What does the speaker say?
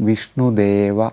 विष्णुदेव